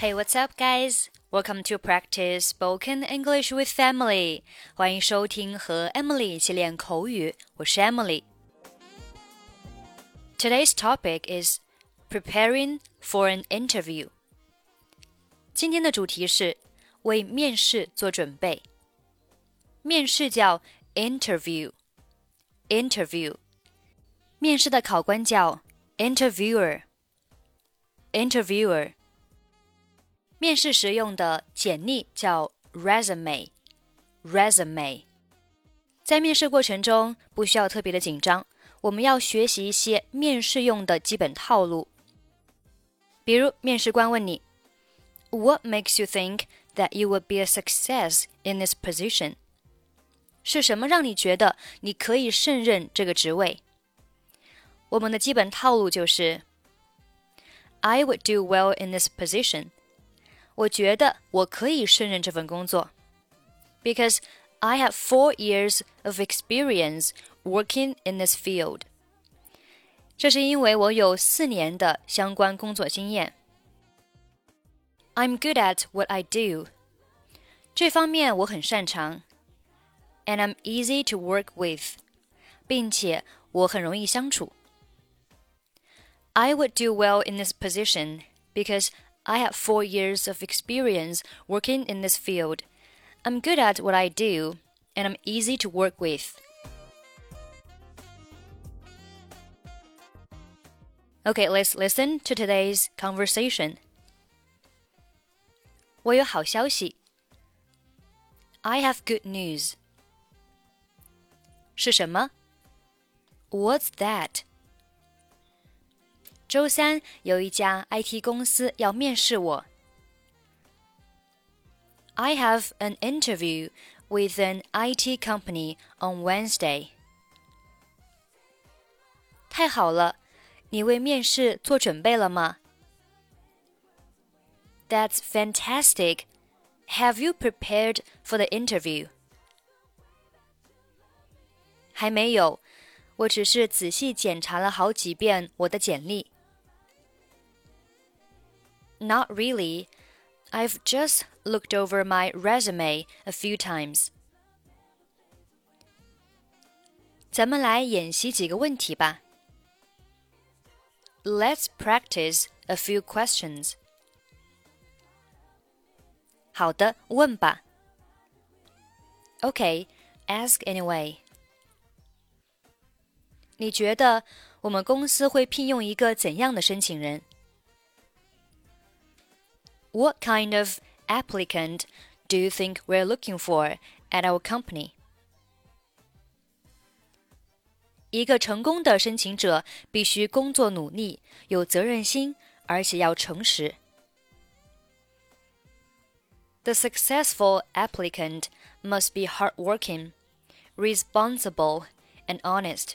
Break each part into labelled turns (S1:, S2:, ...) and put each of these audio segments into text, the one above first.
S1: Hey, what's up, guys? Welcome to practice spoken English with Emily. 欢迎收听和 Emily 一起练口语，我是 Emily。Today's topic is preparing for an interview. 今天的主题是为面试做准备。面试叫 interview。interview。面试的考官叫 interviewer。interviewer。面试时用的简历叫 resume，resume。在面试过程中不需要特别的紧张，我们要学习一些面试用的基本套路。比如，面试官问你：“What makes you think that you will be a success in this position？” 是什么让你觉得你可以胜任这个职位？我们的基本套路就是：“I would do well in this position。” 我觉得我可以胜任这份工作，because I have four years of experience working in this field。这是因为我有四年的相关工作经验。I'm good at what I do。这方面我很擅长，and I'm easy to work with，并且我很容易相处。I would do well in this position because I have four years of experience working in this field. I'm good at what I do, and I'm easy to work with. Okay, let's listen to today's conversation. 我有好消息。I have good news. 是什么？What's that? 周三有一家 IT 公司要面试我。I have an interview with an IT company on Wednesday. 太好了，你为面试做准备了吗？That's fantastic. Have you prepared for the interview? 还没有，我只是仔细检查了好几遍我的简历。 not really. I've just looked over my resume a few times. 咱们来演习几个问题吧。Let's practice a few questions. 好的，问吧。Okay, ask anyway. 你觉得我们公司会聘用一个怎样的申请人 ？what kind of applicant do you think we're looking for at our company? 一个成功的申请者必须工作努力、有责任心，而且要诚实。The successful applicant must be hardworking, responsible, and honest.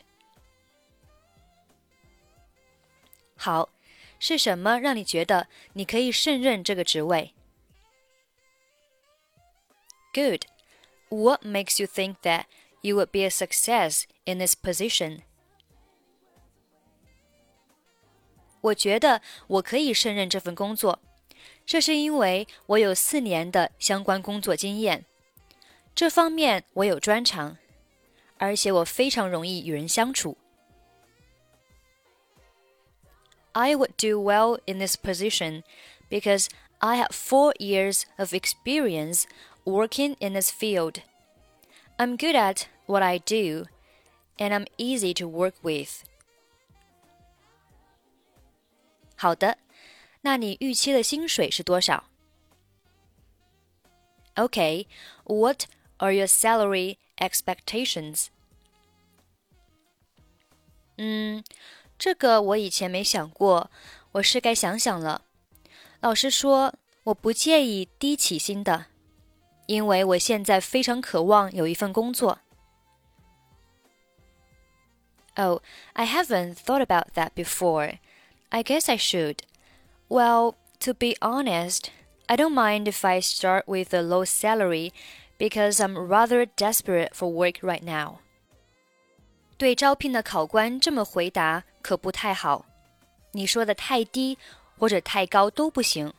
S1: 好， 是什么让你觉得你可以胜任这个职位？Good. What makes you think that you would be a success in this position? 我觉得我可以胜任这份工作，这是因为我有四年的相关工作经验，这方面我有专长，而且我非常容易与人相处。 I would do well in this position because I have four years of experience working in this field. I'm good at what I do, and I'm easy to work with. 好的，那你预期的薪水是多少？Okay, what are your salary expectations? 嗯。 这个我以前没想过，我是该想想了。老实说，我不介意低起薪的，因为我现在非常渴望有一份工作。Oh, I haven't thought about that before. I guess I should. Well, to be honest, I don't mind if I start with a low salary because I'm rather desperate for work right now. 对招聘的考官这么回答可不太好。你说的太低或者太高都不行。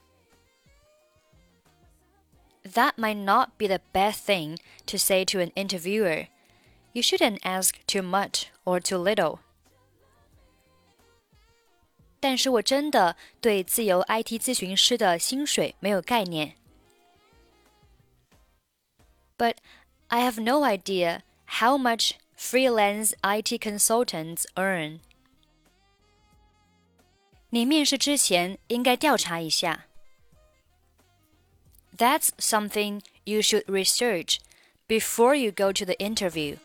S1: that might not be the best thing to say to an interviewer. You shouldn't ask too much or too little. 但是我真的对自由 IT 咨询师的薪水没有概念。But I have no idea how much freelance IT consultants earn. 你面试之前应该调查一下。That's something you should research before you go to the interview.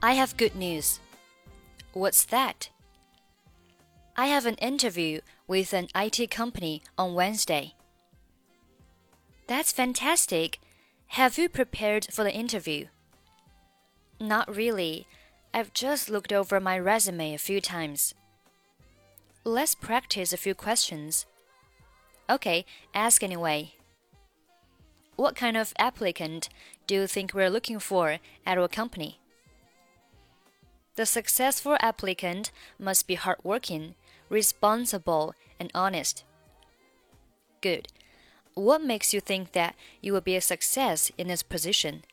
S1: I have good news. What's that? I have an interview with an IT company on Wednesday. That's fantastic. have you prepared for the interview? Not really. I've just looked over my resume a few times. Let's practice a few questions. Okay, ask anyway. What kind of applicant do you think we're looking for at our company? The successful applicant must be hardworking, responsible, and honest. Good. What makes you think that you will be a success in this position?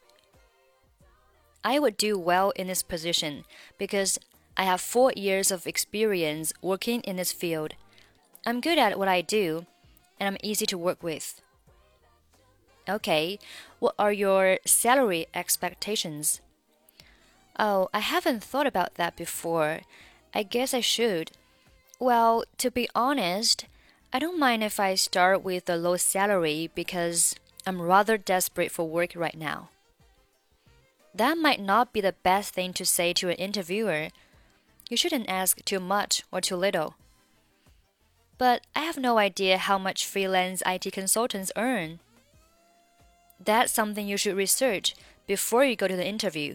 S1: I would do well in this position because I have four years of experience working in this field. I'm good at what I do, and I'm easy to work with. Okay, what are your salary expectations? Oh, I haven't thought about that before. I guess I should. Well, to be honest, I don't mind if I start with a low salary because I'm rather desperate for work right now. That might not be the best thing to say to an interviewer. You shouldn't ask too much or too little. But I have no idea how much freelance IT consultants earn. That's something you should research before you go to the interview.